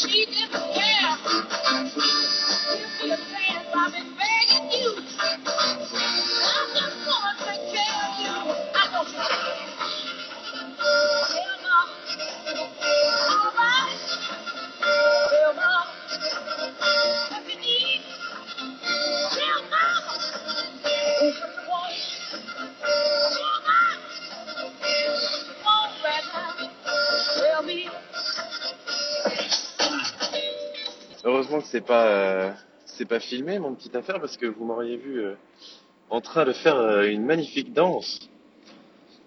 شیر c'est pas euh, c'est pas filmé mon petite affaire parce que vous m'auriez vu euh, en train de faire euh, une magnifique danse.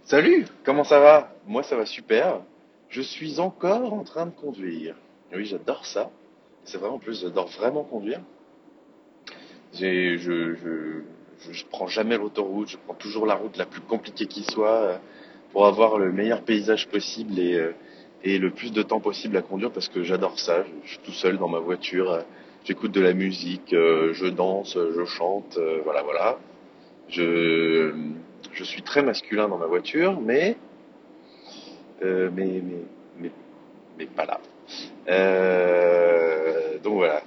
Salut, comment ça va? Moi ça va super. Je suis encore en train de conduire. Oui, j'adore ça. C'est vrai en plus, j'adore vraiment conduire. J'ai je, je, je je prends jamais l'autoroute, je prends toujours la route la plus compliquée qui soit pour avoir le meilleur paysage possible et et le plus de temps possible à conduire parce que j'adore ça. Je, suis tout seul dans ma voiture, j'écoute de la musique, euh, je danse, je chante, euh, voilà, voilà. Je, je suis très masculin dans ma voiture, mais, euh, mais, mais, mais, mais pas là. Euh, donc voilà.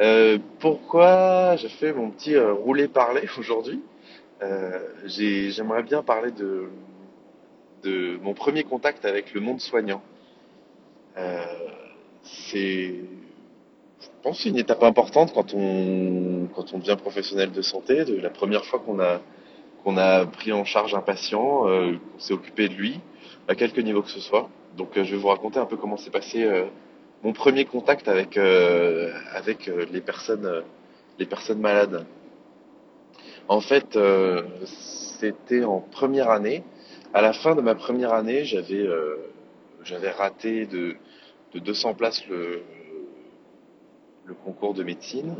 Euh, pourquoi j'ai fait mon petit euh, roulé-parler aujourd'hui? J'ai- J'aimerais bien parler de, de mon premier contact avec le monde soignant. C'est, pense, c'est une étape importante quand on, quand on devient professionnel de santé, la première fois qu'on a, qu'on a pris en charge un patient, euh, qu'on s'est occupé de lui, à quelque niveau que ce soit. Donc, euh, je vais vous raconter un peu comment s'est passé euh, mon premier contact avec, avec les personnes, les personnes malades. En fait, c'était en première année. À la fin de ma première année, j'avais, j'avais raté de, de 200 places le, le concours de médecine.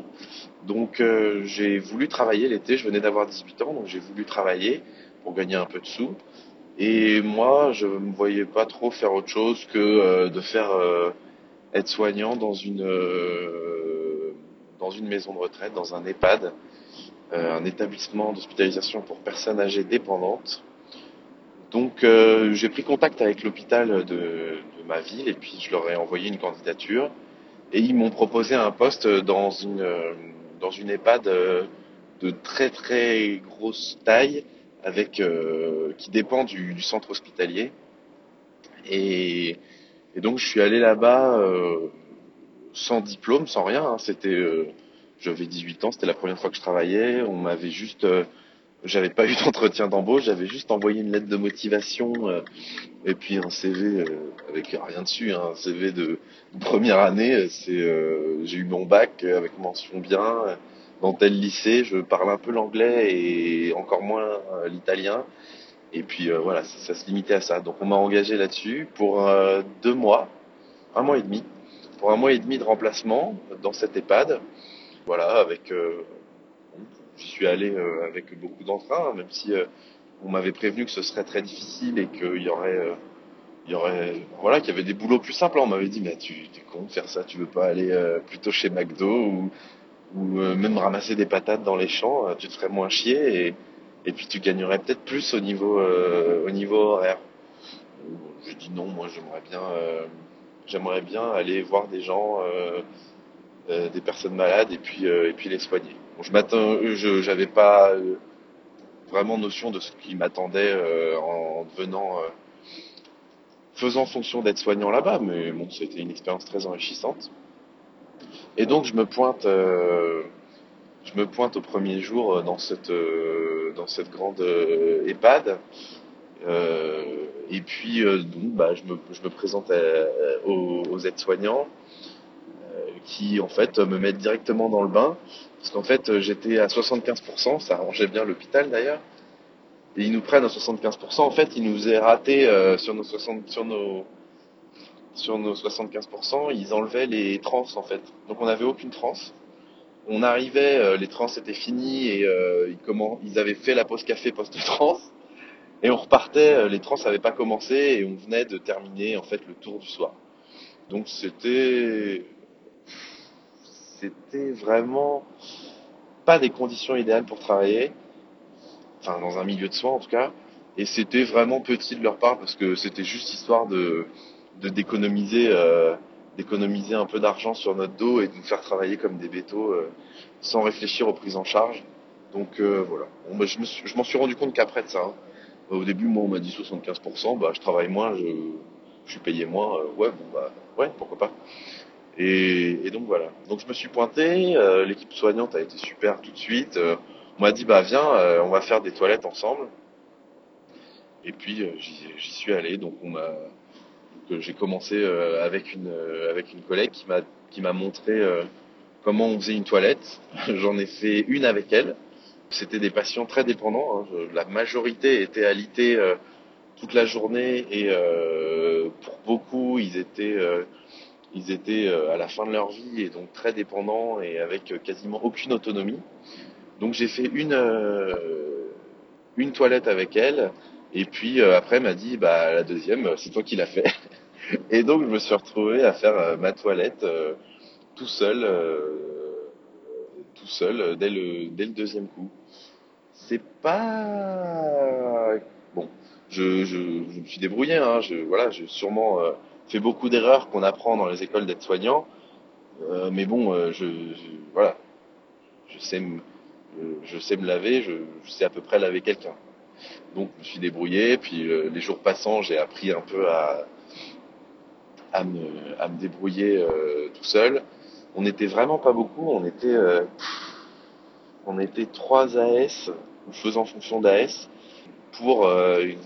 Donc euh, j'ai voulu travailler l'été, je venais d'avoir 18 ans, donc j'ai voulu travailler pour gagner un peu de sous. Et moi, je me voyais pas trop faire autre chose que euh, de faire euh, être soignant dans une dans une maison de retraite, dans un EHPAD, un établissement d'hospitalisation pour personnes âgées dépendantes. Donc j'ai pris contact avec l'hôpital de ma ville et puis je leur ai envoyé une candidature et ils m'ont proposé un poste dans une euh, dans une EHPAD euh, de très très grosse taille avec euh, qui dépend du, du centre hospitalier et, et donc je suis allé là-bas euh, sans diplôme, sans rien. hein. C'était euh, j'avais 18 ans, c'était la première fois que je travaillais. On m'avait juste euh, j'avais pas eu d'entretien d'embauche, j'avais juste envoyé une lettre de motivation euh, et puis un CV euh, avec rien dessus, hein, un CV de, première année. euh, C'est euh, j'ai eu mon bac euh, avec mention bien euh, dans tel lycée. Je parle un peu l'anglais et encore moins l'italien. Et puis voilà, ça, ça se limitait à ça. Donc on m'a engagé là-dessus pour deux mois, un mois et demi, pour un mois et demi de remplacement dans cette EHPAD. Voilà, avec J'y suis allé euh, avec beaucoup d'entrain, même si euh, on m'avait prévenu que ce serait très difficile et qu'il y aurait, euh, il y aurait, voilà, qu'il y avait des boulots plus simples. On m'avait dit, mais tu es con de faire ça, tu veux pas aller plutôt chez McDo ou, ou même ramasser des patates dans les champs, tu te ferais moins chier et, et puis tu gagnerais peut-être plus au niveau, au niveau horaire. J'ai dit non, moi j'aimerais bien, j'aimerais bien aller voir des gens, des personnes malades et puis, euh, et puis les soigner. Je je j'avais pas euh, vraiment notion de ce qui m'attendait euh, en devenant, euh, faisant fonction d'être soignant là-bas, mais bon, c'était une expérience très enrichissante. Et donc je me pointe, euh, je me pointe au premier jour euh, dans cette, euh, dans cette grande euh, EHPAD. Euh, et puis euh, donc, bah, je, me, je me présente aux, aides-soignants euh, qui en fait me mettent directement dans le bain parce qu'en fait euh, j'étais à 75%, ça arrangeait bien l'hôpital d'ailleurs. Et ils nous prennent à 75%. En fait, ils nous faisaient rater euh, sur nos 60, sur nos sur nos 75%, ils enlevaient les trans en fait. Donc on n'avait aucune transe. On arrivait, euh, les trans étaient finis et euh, ils, comment, ils avaient fait la pause café post-trans. Et on repartait, euh, les trans n'avaient pas commencé et on venait de terminer en fait le tour du soir. Donc c'était c'était vraiment pas des conditions idéales pour travailler, enfin dans un milieu de soins en tout cas, et c'était vraiment petit de leur part parce que c'était juste histoire de, d'économiser euh, d'économiser un peu d'argent sur notre dos et de nous faire travailler comme des bétos euh, sans réfléchir aux prises en charge. Donc euh, voilà. Bah, je, m'en suis rendu compte qu'après de ça. hein. Au début, moi, on m'a dit 75%, bah, je travaille moins, je, je suis payé moins. ouais, bon, bah, ouais, pourquoi pas. Et, et donc voilà. Donc je me suis pointé, euh, l'équipe soignante a été super tout de suite. euh, on m'a dit, bah viens, euh, on va faire des toilettes ensemble. Et puis euh, j'y suis allé, donc on m'a euh, j'ai commencé euh, avec une avec une collègue qui m'a qui m'a montré comment on faisait une toilette. J'en ai fait une avec elle. C'était des patients très dépendants. hein. La majorité était alité euh, toute la journée et pour beaucoup ils étaient ils étaient euh, à la fin de leur vie et donc très dépendants et avec euh, quasiment aucune autonomie. Donc j'ai fait une euh, une toilette avec elle et puis après elle m'a dit bah la deuxième c'est toi qui l'as fait. Et donc je me suis retrouvé à faire ma toilette tout seul tout seul dès le dès le deuxième coup. C'est pas bon. Je, je, je me suis débrouillé. Hein. Je, voilà, j'ai sûrement fait beaucoup d'erreurs qu'on apprend dans les écoles d'aides-soignants. Euh, mais bon, euh, je, voilà, je sais me, je, je sais me laver. Je, sais à peu près laver quelqu'un. Donc je me suis débrouillé. Puis euh, les jours passant, j'ai appris un peu à à me, à me débrouiller euh, tout seul. On n'était vraiment pas beaucoup. On était euh, on était trois AS ou faisant fonction d'AS pour euh, une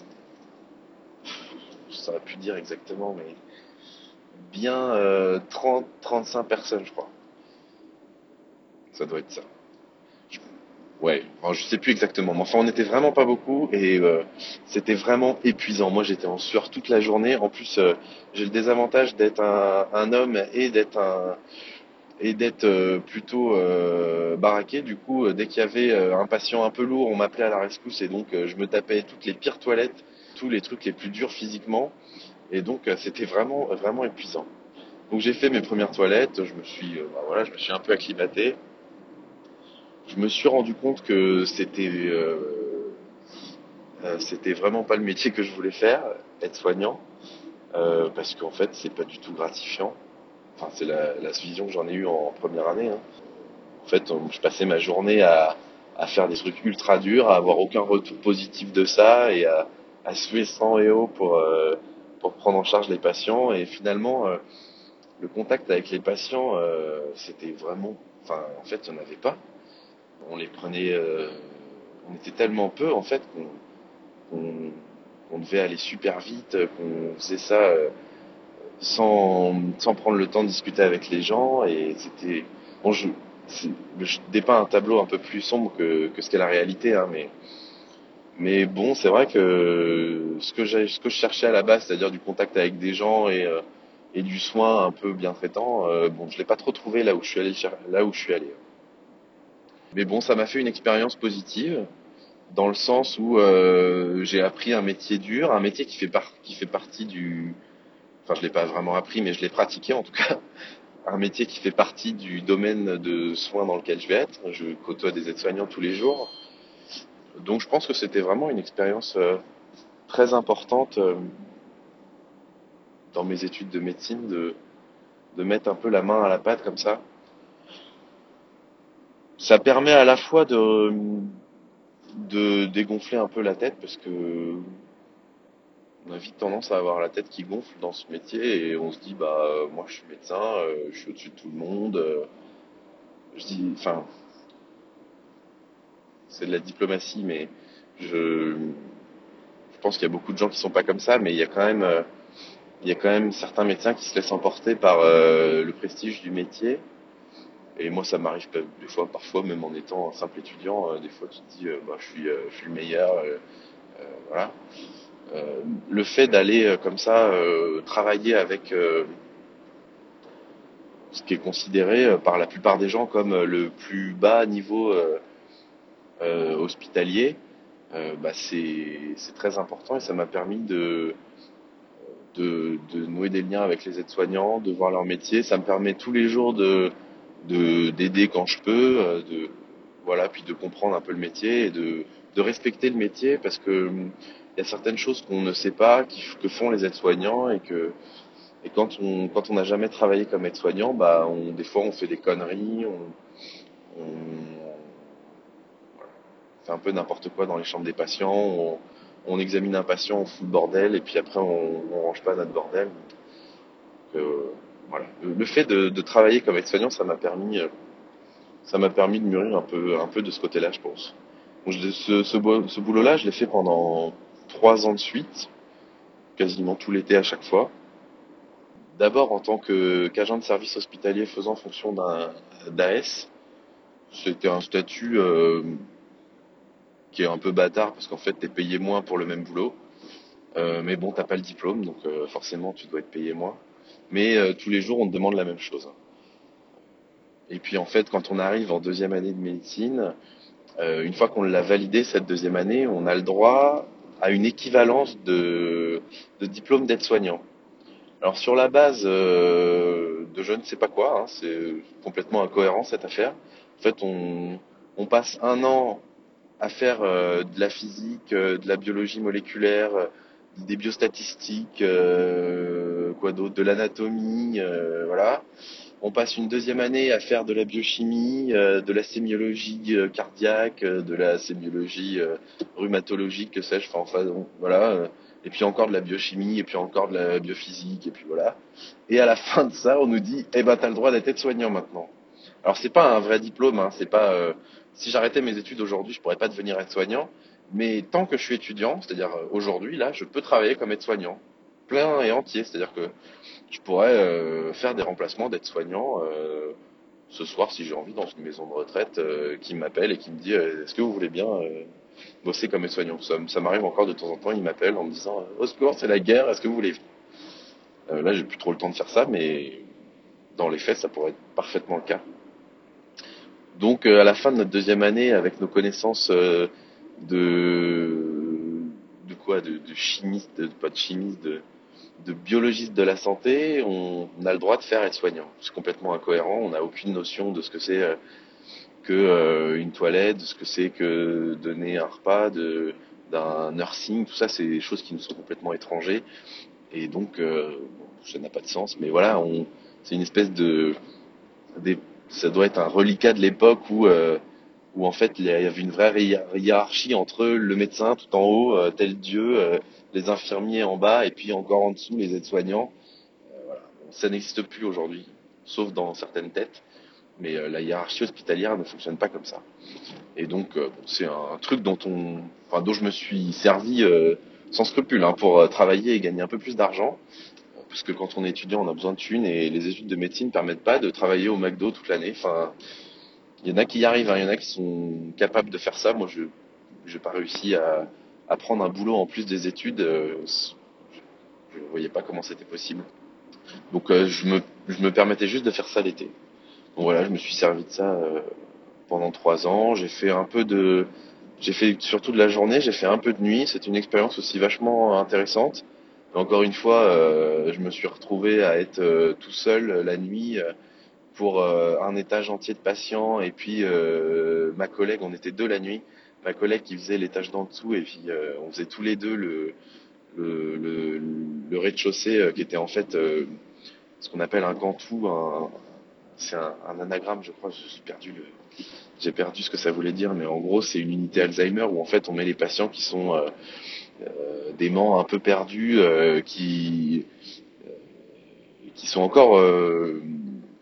je saurais plus dire exactement, mais bien euh, 30, 35 personnes, je crois. Ça doit être ça. Ouais, enfin, je sais plus exactement, mais enfin on n'était vraiment pas beaucoup et euh, c'était vraiment épuisant. Moi j'étais en sueur toute la journée. En plus euh, j'ai le désavantage d'être un, un homme et d'être un et d'être euh, plutôt euh, baraqué. Du coup, euh, dès qu'il y avait euh, un patient un peu lourd, on m'appelait à la rescousse et donc euh, je me tapais toutes les pires toilettes, tous les trucs les plus durs physiquement. Et donc euh, c'était vraiment vraiment épuisant. Donc j'ai fait mes premières toilettes, je me suis euh, bah, voilà, je me suis un peu acclimaté. Je me suis rendu compte que c'était euh, c'était vraiment pas le métier que je voulais faire, être soignant, parce qu'en fait c'est pas du tout gratifiant. Enfin c'est la, vision que j'en ai eue en première année. hein. En fait, je passais ma journée à, à faire des trucs ultra durs, à avoir aucun retour positif de ça et à, à suer sang et eau pour, pour prendre en charge les patients. Et finalement, euh, le contact avec les patients, euh, c'était vraiment, enfin, en fait, il n'y en avait pas. On les prenait, euh, on était tellement peu en fait qu'on devait aller super vite, qu'on faisait ça sans, sans prendre le temps de discuter avec les gens. Et c'était, bon, je, je dépeins un tableau un peu plus sombre que, que ce qu'est la réalité, hein, mais, mais bon, c'est vrai que ce que, je cherchais à la base, c'est-à-dire du contact avec des gens et, euh, du soin un peu bien traitant, euh, bon, je l'ai pas trop trouvé là où je suis allé, là où je suis allé. Mais bon, ça m'a fait une expérience positive dans le sens où euh, j'ai appris un métier dur, un métier qui fait, par- qui fait partie du... Enfin, je l'ai pas vraiment appris, mais je l'ai pratiqué en tout cas. Un métier qui fait partie du domaine de soins dans lequel je vais être. Je côtoie des aides-soignants tous les jours. Donc je pense que c'était vraiment une expérience euh, très importante euh, dans mes études de médecine de, de mettre un peu la main à la pâte comme ça. Ça permet à la fois de, de dégonfler un peu la tête parce que on a vite tendance à avoir la tête qui gonfle dans ce métier et on se dit bah moi je suis médecin, euh, je suis au-dessus de tout le monde. je dis enfin c'est de la diplomatie mais je je pense qu'il y a beaucoup de gens qui sont pas comme ça mais il y a quand même euh, il y a quand même certains médecins qui se laissent emporter par euh, le prestige du métier. Et moi ça m'arrive des fois parfois même en étant un simple étudiant euh, des fois tu te dis bah je suis je suis le meilleur voilà. Le fait d'aller comme ça travailler avec ce qui est considéré par la plupart des gens comme le plus bas niveau euh, hospitalier, euh, bah, c'est très important et ça m'a permis de, nouer des liens avec les aides-soignants, de voir leur métier. Ça me permet tous les jours de de- d'aider quand je peux, euh, de voilà, puis de comprendre un peu le métier et de, respecter le métier parce que il y a certaines choses qu'on ne sait pas, que font les aides-soignants et quand on quand on n'a jamais travaillé comme aide-soignant, bah des fois on fait des conneries, un peu n'importe quoi dans les chambres des patients, on, examine un patient, on fout le bordel et puis après on, on range pas notre bordel. Euh, voilà. Le, fait de, travailler comme aide-soignant, ça m'a permis euh, ça m'a permis de mûrir un peu un peu de ce côté-là, je pense. Donc, ce, ce, bo- ce boulot-là, je l'ai fait pendant trois ans de suite, quasiment tout l'été à chaque fois. D'abord en tant qu'agent de service hospitalier faisant fonction d'un d'AS. C'était un statut euh, qui est un peu bâtard parce qu'en fait t'es payé moins pour le même boulot. Euh, mais bon, t'as pas le diplôme, donc euh, forcément tu dois être payé moins. Mais euh, tous les jours on te demande la même chose. Et puis en fait, quand on arrive en deuxième année de médecine, une fois qu'on l'a validé cette deuxième année, on a le droit à une équivalence de, diplôme d'aide-soignant. Alors sur la base de je ne sais pas quoi, hein, c'est complètement incohérent cette affaire. En fait, on passe un an à faire euh, de la physique, euh, de la biologie moléculaire, euh, des biostatistiques, quoi d'autre, de l'anatomie, voilà. On passe une deuxième année à faire de la biochimie, de la sémiologie cardiaque, de la sémiologie rhumatologique, que sais-je, enfin, voilà. et puis encore de la biochimie, et puis encore de la biophysique, et puis voilà. Et à la fin de ça, on nous dit, eh ben, t'as le droit d'être aide-soignant maintenant. Alors c'est pas un vrai diplôme, hein, c'est pas. Si j'arrêtais mes études aujourd'hui, je pourrais pas devenir aide-soignant. Mais tant que je suis étudiant, c'est-à-dire euh, aujourd'hui, là, je peux travailler comme aide-soignant, plein et entier. C'est-à-dire que je pourrais euh, faire des remplacements d'aide-soignant euh, ce soir si j'ai envie dans une maison de retraite qui m'appelle et qui me dit est-ce que vous voulez bien bosser comme aide-soignant. Ça, m'arrive encore de temps en temps, il m'appelle en me disant au secours, c'est la guerre, est-ce que vous voulez Là, j'ai plus trop le temps de faire ça, mais dans les faits, ça pourrait être parfaitement le cas. Donc, euh, à la fin de notre deuxième année, avec nos connaissances euh, de quoi, de, de chimiste, de, pas de chimiste, de, de biologiste de la santé, on, a le droit de faire aide-soignant. C'est complètement incohérent, on n'a aucune notion de ce que c'est euh, euh, toilette, de ce que c'est que donner un repas, de d'un nursing, tout ça, c'est des choses qui nous sont complètement étrangers et donc ça n'a pas de sens. Mais voilà, c'est une espèce de, ça doit être un reliquat de l'époque où euh, où en fait il y avait une vraie hiér- hiérarchie entre le médecin tout en haut, euh, tel dieu, euh, les infirmiers en bas et puis encore en dessous les aides-soignants. Voilà. Ça n'existe plus aujourd'hui, sauf dans certaines têtes. Mais la hiérarchie hospitalière ne fonctionne pas comme ça. Et donc c'est un truc dont on, dont je me suis servi sans scrupule hein, pour travailler et gagner un peu plus d'argent. Parce que quand on est étudiant, on a besoin de thunes et les études de médecine ne permettent pas de travailler au McDo toute l'année. Enfin, il y en a qui y arrivent, hein, il y en a qui sont capables de faire ça. Moi, je n'ai pas réussi à, prendre un boulot en plus des études. euh, je ne voyais pas comment c'était possible. Donc, euh, je, me, je me permettais juste de faire ça l'été. Donc voilà, je me suis servi de ça euh, pendant trois ans. J'ai fait un peu de, j'ai fait surtout de la journée, j'ai fait un peu de nuit. C'est une expérience aussi vachement intéressante. Encore une fois, euh, je me suis retrouvé à être euh, tout seul euh, la nuit pour un étage entier de patients et puis ma collègue, on était deux la nuit. Ma collègue qui faisait l'étage d'en dessous et puis on faisait tous les deux le rez-de-chaussée qui était en fait ce qu'on appelle un cantou, un, c'est un, anagramme, je crois. J'ai perdu perdu ce que ça voulait dire, mais en gros, c'est une unité Alzheimer où en fait on met les patients qui sont euh, des ments un peu perdus, euh, qui euh, qui sont encore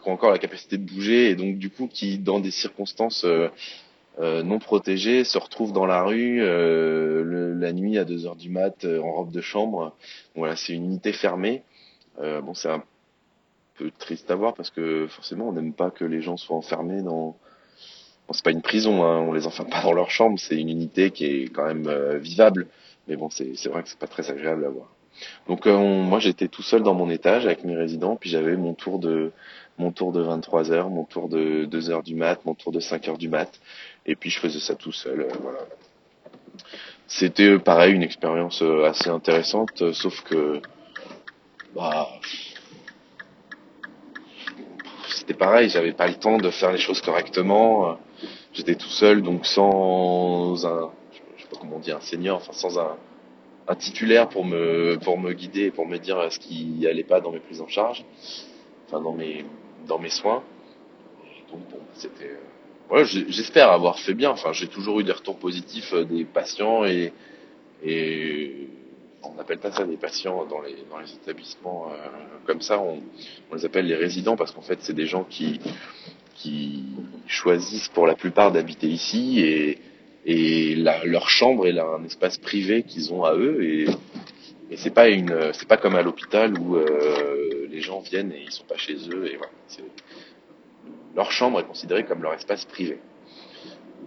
qui ont encore la capacité de bouger et donc du coup qui dans des circonstances euh, non protégées se retrouvent dans la rue euh, le- la nuit à 2 heures du mat euh, en robe de chambre. Voilà, c'est une unité fermée. Bon, c'est un peu triste à voir parce que forcément on n'aime pas que les gens soient enfermés dans Bon, c'est pas une prison, hein, on les enferme pas dans leur chambre, c'est une unité qui est quand même vivable, mais bon, c'est vrai que c'est pas très agréable à voir. Donc euh, on- moi j'étais tout seul dans mon étage avec mes résidents, puis j'avais mon tour de mon tour de 23 heures, mon tour de 2 heures du mat, mon tour de 5 heures du mat, et puis je faisais ça tout seul. euh, voilà. C'était euh, pareil une expérience assez intéressante, sauf que bah c'était pareil, j'avais pas le temps de faire les choses correctement. J'étais tout seul, donc sans un, comment on dit, un senior, enfin sans un, titulaire pour me, pour me guider pour me dire ce qui allait pas dans mes prises en charge, enfin dans mes, dans mes soins. donc c'était, voilà, j'espère avoir fait bien. Enfin, j'ai toujours eu des retours positifs des patients et, on appelle pas ça des patients dans les, dans les établissements euh, comme ça, on, on, les appelle les résidents parce qu'en fait c'est des gens qui, qui choisissent pour la plupart d'habiter ici et, et leur chambre est un espace privé qu'ils ont à eux et, et c'est pas une c'est pas comme à l'hôpital où euh, les gens viennent et ils sont pas chez eux et voilà, leur chambre est considérée comme leur espace privé.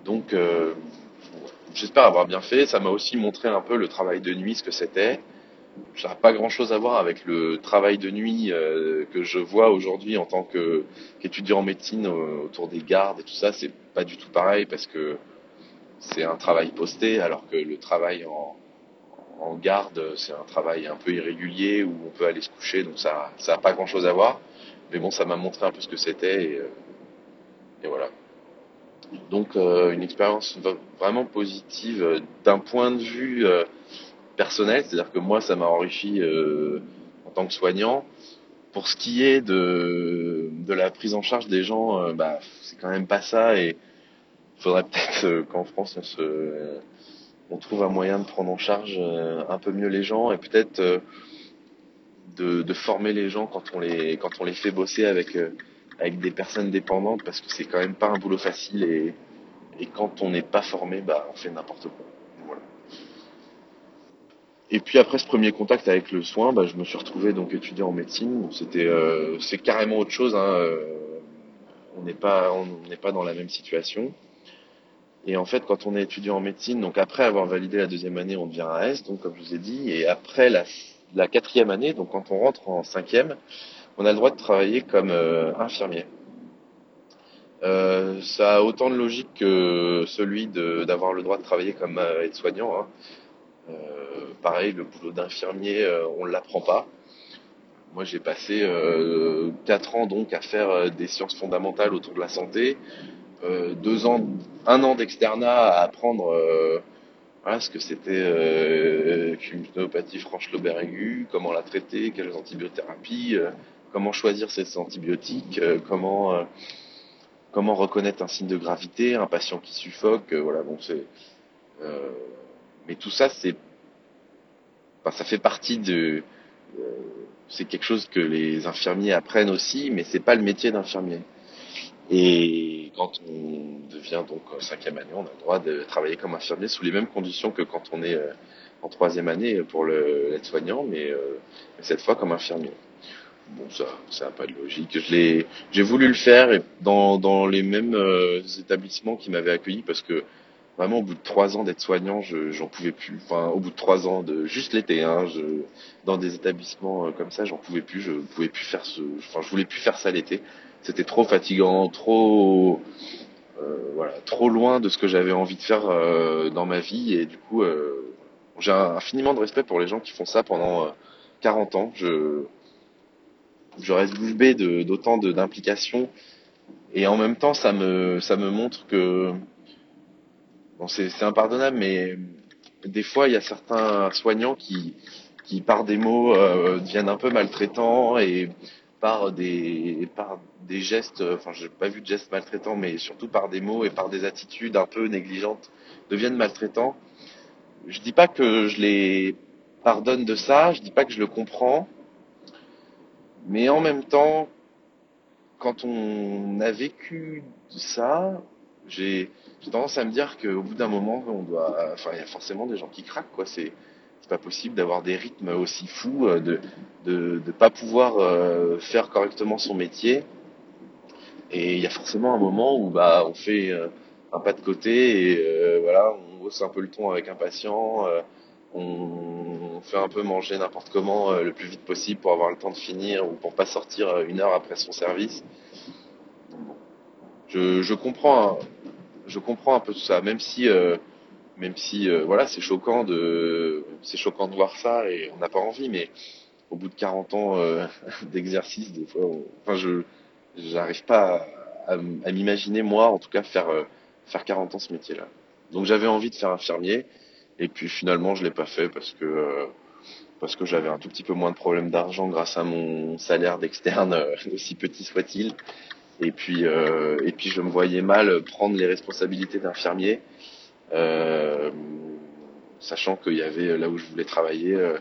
Donc euh, j'espère avoir bien fait. Ça m'a aussi montré un peu le travail de nuit, ce que c'était. Ça n'a pas grand-chose à voir avec le travail de nuit euh, que je vois aujourd'hui en tant qu'étudiant en médecine autour des gardes et tout ça. C'est pas du tout pareil parce que c'est un travail posté, alors que le travail en, en garde, c'est un travail un peu irrégulier où on peut aller se coucher, donc ça n'a pas grand-chose à voir. Mais bon, ça m'a montré un peu ce que c'était et, euh, et voilà. Donc euh, une expérience vraiment positive euh, d'un point de vue personnel, c'est-à-dire que moi ça m'a enrichi en tant que soignant. Pour ce qui est de, de la prise en charge des gens, bah, c'est quand même pas ça faudrait peut-être qu'en France on se on trouve un moyen de prendre en charge un peu mieux les gens et peut-être de, de, former les gens quand on les quand on les fait bosser avec avec des personnes dépendantes parce que c'est quand même pas un boulot facile et, et quand on n'est pas formé, bah, on fait n'importe quoi. Et puis après ce premier contact avec le soin, bah, je me suis retrouvé donc étudiant en médecine. C'était, euh, c'est carrément autre chose. Hein. Euh, on n'est pas, on n'est pas dans la même situation. Et en fait, quand on est étudiant en médecine, donc après avoir validé la deuxième année, on devient AS, donc comme je vous ai dit, et après la, quatrième année, donc quand on rentre en cinquième, on a le droit de travailler comme euh, infirmier. Euh, ça a autant de logique que celui d'avoir le droit de travailler comme euh, aide-soignant. Hein. Euh, pareil, le boulot d'infirmier, on ne l'apprend pas. Moi, j'ai passé quatre ans donc à faire des sciences fondamentales autour de la santé, deux ans, un an d'externat à apprendre voilà, ce que c'était euh, qu'une pneumopathie franche lobaire aiguë, comment la traiter, quelles antibiothérapies, comment choisir ces antibiotiques, euh, comment euh, comment reconnaître un signe de gravité, un patient qui suffoque, euh, voilà bon c'est mais tout ça c'est enfin, ça fait partie de c'est quelque chose que les infirmiers apprennent aussi, mais c'est pas le métier d'infirmier. Et quand on devient donc cinquième année, on a le droit de travailler comme infirmier sous les mêmes conditions que quand on est en troisième année pour l'aide-soignant, mais, mais cette fois comme infirmier bon, ça, ça n'a pas de logique. J'ai voulu le faire dans, les mêmes euh, établissements qui m'avaient accueilli parce que vraiment au bout de trois ans d'être soignant, je, j'en pouvais plus. Enfin, au bout de trois ans de juste l'été, hein, dans des établissements euh, comme ça, j'en pouvais plus. Je pouvais plus faire ce, enfin, je voulais plus faire ça l'été. C'était trop fatigant, trop, euh, voilà, trop loin de ce que j'avais envie de faire euh, dans ma vie et du coup, euh, j'ai infiniment de respect pour les gens qui font ça pendant 40 ans. Je je reste bouche bée d'autant d'implications et en même temps ça me ça me montre que bon c'est impardonnable mais des fois il y a certains soignants qui qui par des mots euh, deviennent un peu maltraitants et par des par des gestes enfin j'ai pas vu de gestes maltraitants mais surtout par des mots et par des attitudes un peu négligentes deviennent maltraitants je dis pas que je les pardonne de ça je dis pas que je le comprends mais en même temps, quand on a vécu ça, j'ai tendance à me dire qu'au bout d'un moment, on doit, enfin, il y a forcément des gens qui craquent, quoi. C'est pas possible d'avoir des rythmes aussi fous, euh, de de, de pas pouvoir euh, faire correctement son métier. Et il y a forcément un moment où bah on fait euh, un pas de côté et voilà, on hausse un peu le ton avec un patient, euh, on fait un peu manger n'importe comment le plus vite possible pour avoir le temps de finir ou pour pas sortir une heure après son service. Je, je comprends, je comprends un peu tout ça, même si, même si, euh, voilà, c'est choquant de, c'est choquant de voir ça et on n'a pas envie, mais au bout de 40 ans euh, d'exercice, des fois, enfin, je, j'arrive pas à, m'imaginer moi, en tout cas, faire, euh, faire 40 ans ce métier-là. Donc j'avais envie de faire infirmier Et puis finalement, je l'ai pas fait parce que parce que j'avais un tout petit peu moins de problèmes d'argent grâce à mon salaire d'externe, aussi petit soit-il. Et puis et puis je me voyais mal prendre les responsabilités d'infirmier, sachant qu'il y avait là où je voulais travailler euh,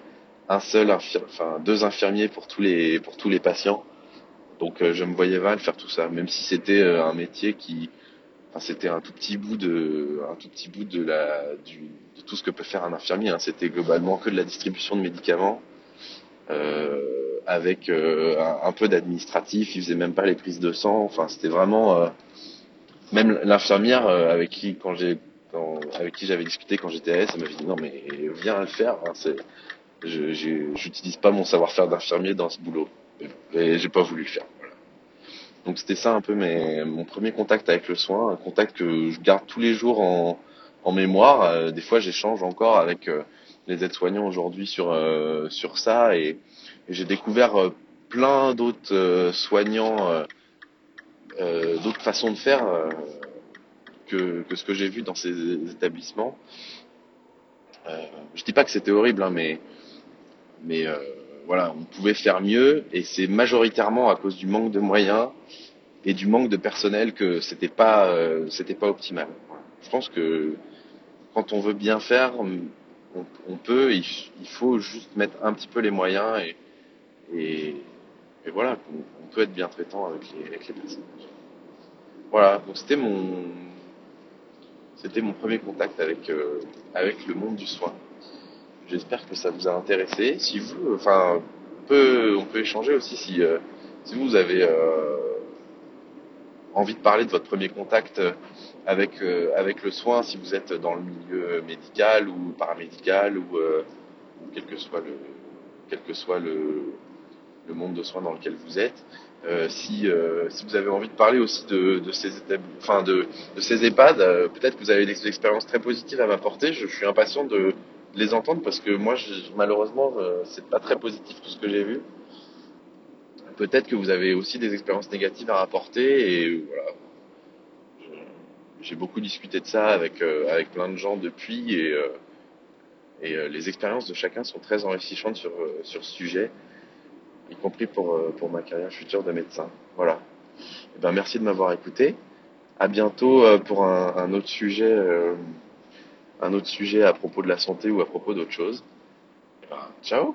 un seul infir- enfin deux infirmiers pour tous les pour tous les patients. Donc euh, je me voyais mal faire tout ça, même si c'était euh, un métier qui Enfin, c'était un tout petit bout de, un tout petit bout de la, du, de tout ce que peut faire un infirmier. hein. C'était globalement que de la distribution de médicaments, euh, avec euh, un, peu d'administratif. Ils faisaient même pas les prises de sang. Enfin, c'était vraiment, euh, même l'infirmière euh, avec qui, quand j'ai, avec qui j'avais discuté quand j'étais à S, elle m'avait dit non mais viens le faire. hein, je, j'utilise pas mon savoir-faire d'infirmier dans ce boulot. Et j'ai pas voulu le faire. Voilà. Donc c'était ça un peu mon premier contact avec le soin, un contact que je garde tous les jours en, en mémoire. Euh, des fois j'échange encore avec euh, les aides-soignants aujourd'hui sur, euh, sur ça et, et j'ai découvert euh, plein d'autres soignants, d'autres façons de faire que, ce que j'ai vu dans ces établissements. Euh, je dis pas que c'était horrible, hein, mais, mais euh, voilà, on pouvait faire mieux et c'est majoritairement à cause du manque de moyens et du manque de personnel que c'était pas euh, c'était pas optimal. Je pense que quand on veut bien faire, on, peut, il, faut juste mettre un petit peu les moyens et, et, et voilà, on, on peut être bien traitant avec les, avec les personnes. Voilà, donc c'était mon c'était mon premier contact avec euh, avec le monde du soin. J'espère que ça vous a intéressé. Si vous, enfin, on peut, échanger aussi si, euh, vous avez euh, envie de parler de votre premier contact avec, euh, le soin, si vous êtes dans le milieu médical ou paramédical ou, euh, quel que soit le monde de soins dans lequel vous êtes. Euh, si, euh, si vous avez envie de parler aussi de, de ces enfin de, de ces EHPAD, euh, peut-être que vous avez des expériences très positives à m'apporter. Je, suis impatient de, les entendre parce que moi, je, malheureusement, c'est pas très positif tout ce que j'ai vu. Peut-être que vous avez aussi des expériences négatives à rapporter et voilà. J'ai beaucoup discuté de ça avec euh, avec plein de gens depuis et euh, et euh, les expériences de chacun sont très enrichissantes sur sur ce sujet, y compris pour euh, pour ma carrière future de médecin. Voilà. Eh ben merci de m'avoir écouté. À bientôt euh, pour un, autre sujet. euh, un autre sujet à propos de la santé ou à propos d'autre chose. Eh ben, ciao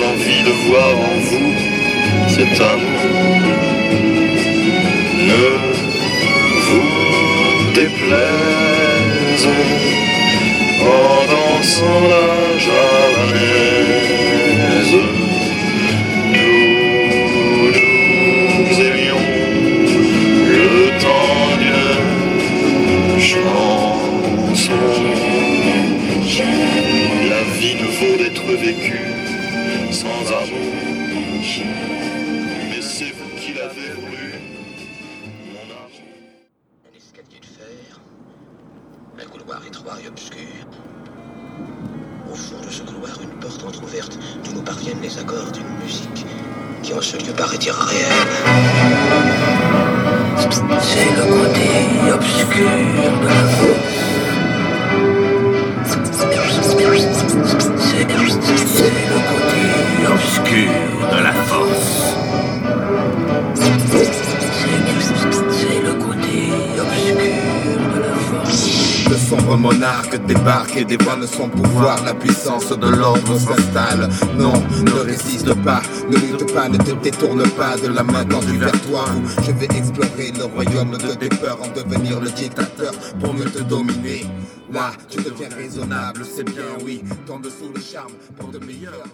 envie de voir en vous cet amour ne vous déplaise en dansant la javanaise. Nous nous aimions le temps d'une chanson. La vie ne vaut d'être vécue sans amour. Mais c'est vous qui l'avez voulu, mon amour. Un escalier de fer, un couloir étroit et obscur. Au fond de ce couloir, une porte entr'ouverte d'où nous parviennent les accords d'une musique qui en ce lieu paraît irréelle. C'est le côté obscur de la. C'est c'est le côté obscur de la force. C'est le côté obscur de la force. Le sombre monarque débarque et dévoile son pouvoir. La puissance de l'ordre s'installe. Non, ne résiste pas, ne lutte pas, ne te détourne pas de la main tendue vers toi. Où je vais explorer le royaume de tes peurs, en devenir le dictateur pour mieux te dominer. Là, tu deviens raisonnable, c'est bien, oui. Tant dessous le charme pour de meilleurs.